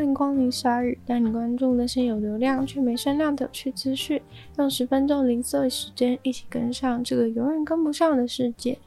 欢迎光临鲨语，带你关注那些有流量却没声量的有趣资讯。用十分钟零碎时间，一起跟上这个永远跟不上的世界。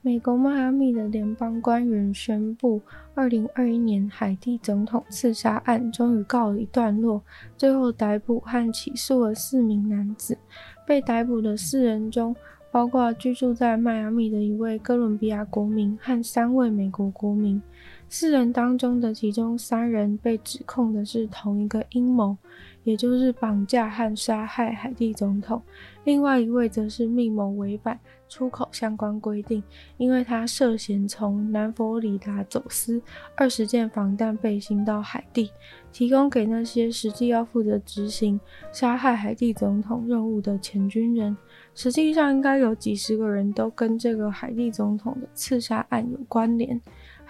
美国迈阿密的联邦官员宣布，二零二一年海地总统刺杀案终于告一段落，最后逮捕和起诉了四名男子。被逮捕的四人中，包括居住在迈阿密的一位哥伦比亚国民和三位美国国民。四人当中的其中三人被指控的是同一个阴谋，也就是绑架和杀害海地总统。另外一位则是密谋违反出口相关规定，因为他涉嫌从南佛里达走私二十件防弹背心到海地，提供给那些实际要负责执行杀害海地总统任务的前军人。实际上，应该有几十个人都跟这个海地总统的刺杀案有关联。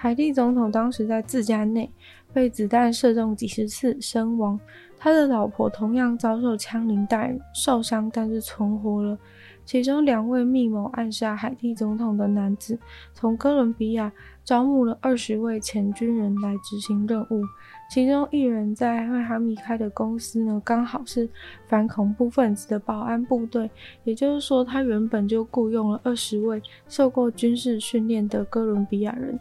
海地总统当时在自家内被子弹射中几十次身亡，他的老婆同样遭受枪林弹雨受伤，但是存活了。其中两位密谋暗杀海地总统的男子，从哥伦比亚招募了二十位前军人来执行任务。其中一人在迈阿密开的公司呢，刚好是反恐怖分子的保安部队，也就是说，他原本就雇佣了二十位受过军事训练的哥伦比亚人。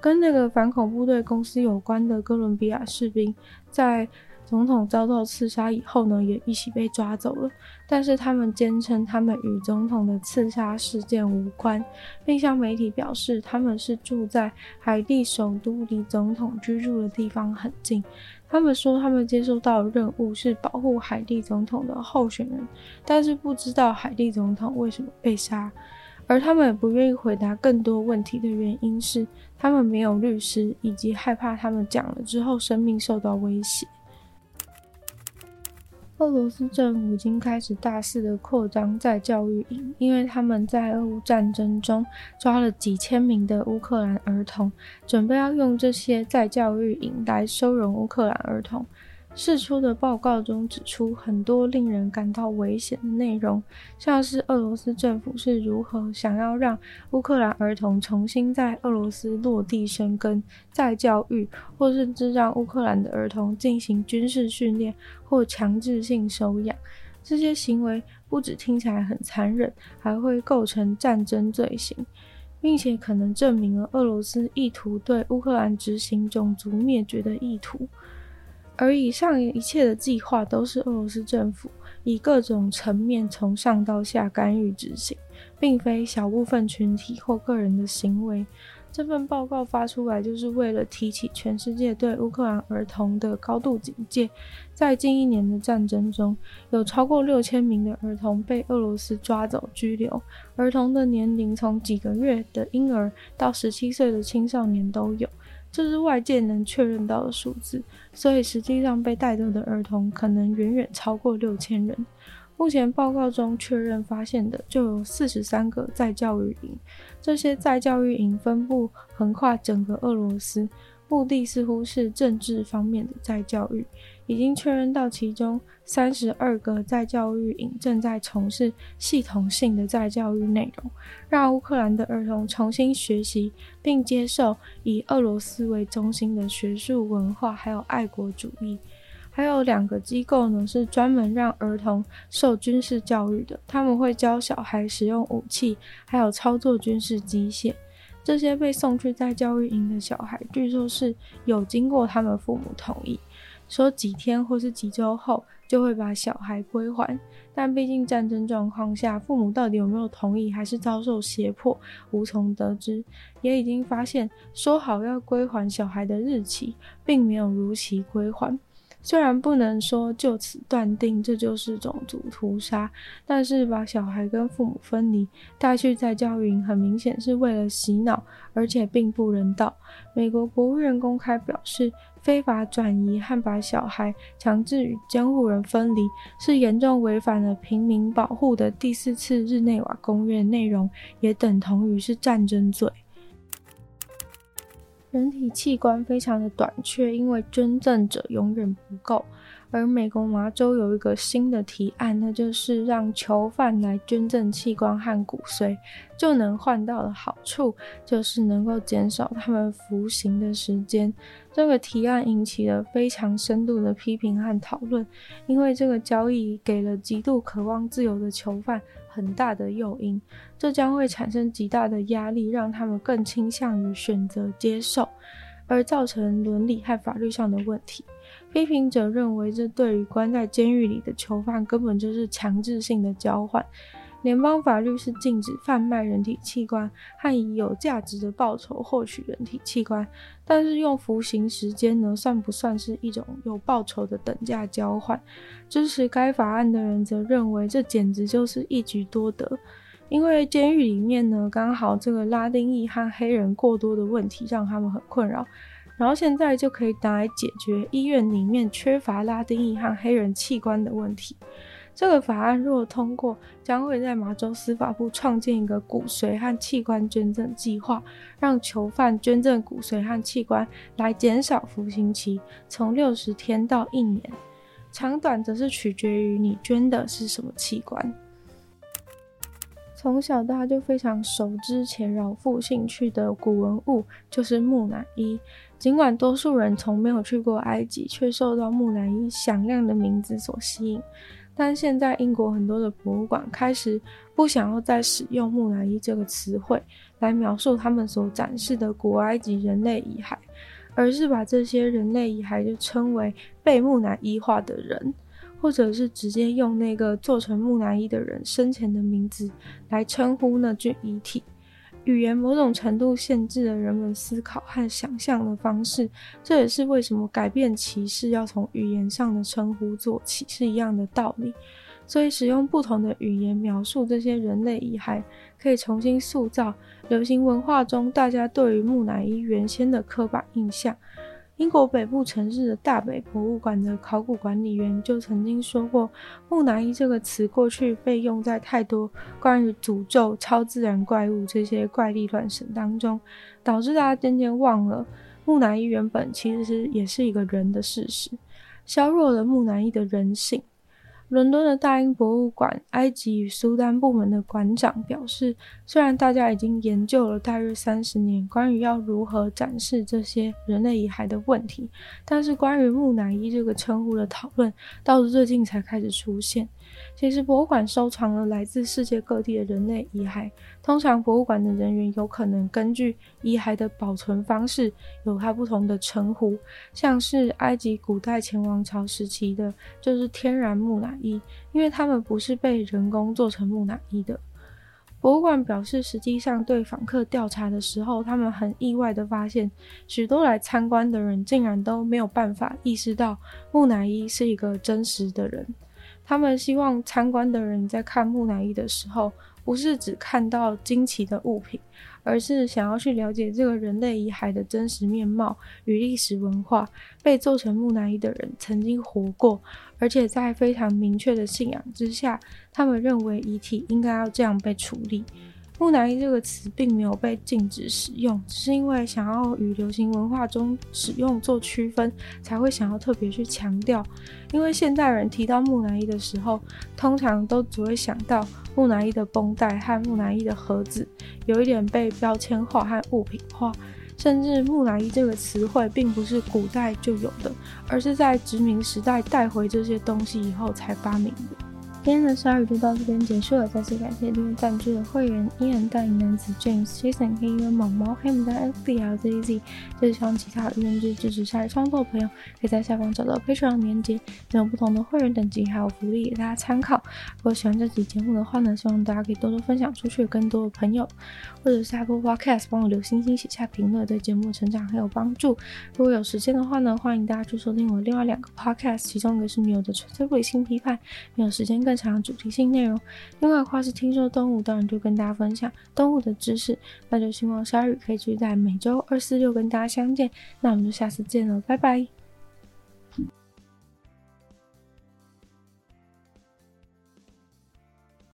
跟那个反恐部队公司有关的哥伦比亚士兵，在总统遭到刺杀以后呢，也一起被抓走了。但是他们坚称他们与总统的刺杀事件无关，并向媒体表示他们是住在海地首都离总统居住的地方很近。他们说他们接受到的任务是保护海地总统的候选人，但是不知道海地总统为什么被杀。而他们也不愿意回答更多问题的原因是，他们没有律师，以及害怕他们讲了之后生命受到威胁。俄罗斯政府已经开始大肆的扩张再教育营，因为他们在俄乌战争中抓了几千名的乌克兰儿童，准备要用这些再教育营来收容乌克兰儿童。释出的报告中指出很多令人感到危险的内容，像是俄罗斯政府是如何想要让乌克兰儿童重新在俄罗斯落地生根、再教育，或甚至让乌克兰的儿童进行军事训练或强制性收养。这些行为不只听起来很残忍，还会构成战争罪行，并且可能证明了俄罗斯意图对乌克兰执行种族灭绝的意图。而以上一切的计划都是俄罗斯政府以各种层面从上到下干预执行，并非小部分群体或个人的行为。这份报告发出来就是为了提起全世界对乌克兰儿童的高度警戒。在近一年的战争中，有超过六千名的儿童被俄罗斯抓走拘留，儿童的年龄从几个月的婴儿到十七岁的青少年都有。这是外界能确认到的数字，所以实际上被带走的儿童可能远远超过六千人。目前报告中确认发现的就有四十三个在教育营，这些在教育营分布横跨整个俄罗斯。目的似乎是政治方面的在教育，已经确认到其中三十二个再教育营正在从事系统性的再教育内容，让乌克兰的儿童重新学习并接受以俄罗斯为中心的学术文化，还有爱国主义。还有两个机构呢，是专门让儿童受军事教育的，他们会教小孩使用武器，还有操作军事机械。这些被送去再教育营的小孩，据说是有经过他们父母同意，说几天或是几周后就会把小孩归还。但毕竟战争状况下，父母到底有没有同意，还是遭受胁迫，无从得知。也已经发现，说好要归还小孩的日期，并没有如期归还。虽然不能说就此断定这就是种族屠杀，但是把小孩跟父母分离带去再教育，很明显是为了洗脑，而且并不人道。美国国务院公开表示，非法转移和把小孩强制与监护人分离，是严重违反了平民保护的第四次日内瓦公约内容，也等同于是战争罪。人体器官非常的短缺，因为捐赠者永远不够。而美国麻州有一个新的提案，那就是让囚犯来捐赠器官和骨髓，就能换到的好处就是能够减少他们服刑的时间。这个提案引起了非常深度的批评和讨论，因为这个交易给了极度渴望自由的囚犯很大的诱因，这将会产生极大的压力，让他们更倾向于选择接受，而造成伦理和法律上的问题。批评者认为，这对于关在监狱里的囚犯根本就是强制性的交换。联邦法律是禁止贩卖人体器官和以有价值的报酬获取人体器官，但是用服刑时间呢，算不算是一种有报酬的等价交换？支持该法案的人则认为，这简直就是一举多得，因为监狱里面呢，刚好这个拉丁裔和黑人过多的问题让他们很困扰。然后现在就可以拿来解决医院里面缺乏拉丁裔和黑人器官的问题。这个法案若通过，将会在麻州司法部创建一个骨髓和器官捐赠计划，让囚犯捐赠骨髓和器官来减少服刑期，从六十天到一年。长短则是取决于你捐的是什么器官。从小大家就非常熟知且饶富兴趣的古文物就是木乃伊。尽管多数人从没有去过埃及，却受到木乃伊响亮的名字所吸引。但现在英国很多的博物馆开始不想要再使用木乃伊这个词汇来描述他们所展示的古埃及人类遗骸，而是把这些人类遗骸就称为被木乃伊化的人。或者是直接用那个做成木乃伊的人生前的名字来称呼那具遗体，语言某种程度限制了人们思考和想象的方式，这也是为什么改变歧视要从语言上的称呼做起是一样的道理。所以，使用不同的语言描述这些人类遗骸，可以重新塑造流行文化中大家对于木乃伊原先的刻板印象。英国北部城市的大北博物馆的考古管理员就曾经说过，“木乃伊”这个词过去被用在太多关于诅咒、超自然怪物这些怪力乱神当中，导致大家渐渐忘了木乃伊原本其实是也是一个人的事实，削弱了木乃伊的人性。伦敦的大英博物馆埃及与苏丹部门的馆长表示，虽然大家已经研究了大约三十年关于要如何展示这些人类遗骸的问题，但是关于木乃伊这个称呼的讨论，到最近才开始出现。其实博物馆收藏了来自世界各地的人类遗骸，通常博物馆的人员有可能根据遗骸的保存方式有它不同的称呼，像是埃及古代前王朝时期的，就是天然木乃伊，因为他们不是被人工做成木乃伊的。博物馆表示，实际上对访客调查的时候，他们很意外地发现，许多来参观的人竟然都没有办法意识到木乃伊是一个真实的人。他们希望参观的人在看木乃伊的时候，不是只看到惊奇的物品，而是想要去了解这个人类遗骸的真实面貌与历史文化。被做成木乃伊的人曾经活过，而且在非常明确的信仰之下，他们认为遗体应该要这样被处理。木乃伊这个词并没有被禁止使用，只是因为想要与流行文化中使用做区分，才会想要特别去强调。因为现代人提到木乃伊的时候，通常都只会想到木乃伊的绷带和木乃伊的盒子，有一点被标签化和物品化，甚至木乃伊这个词汇并不是古代就有的，而是在殖民时代带回这些东西以后才发明的。今天的鲨语就到这边结束了，再次感谢订阅赞助的会员：伊人、大影男子、James、Jason、黑衣人、毛毛、黑牡丹、F B、还有 ZZ。就是希望其他有愿意支持鲨鱼创作的朋友，可以在下方找到 Patreon 连结，有不同的会员等级还有福利给大家参考。如果喜欢这期节目的话呢，希望大家可以多多分享出去，更多的朋友，或者是 Apple Podcast 帮我留星星、写下评论，对节目成长很有帮助。如果有时间的话呢，欢迎大家去收听我另外两个 Podcast，其中一个是女友的纯粹理性批判，没有时间更长主题性内容，另外的话是听说动物，当然就跟大家分享动物的知识。那就希望鲨鱼可以继续在每周二、四、六跟大家相见。那我们就下次见了，拜拜。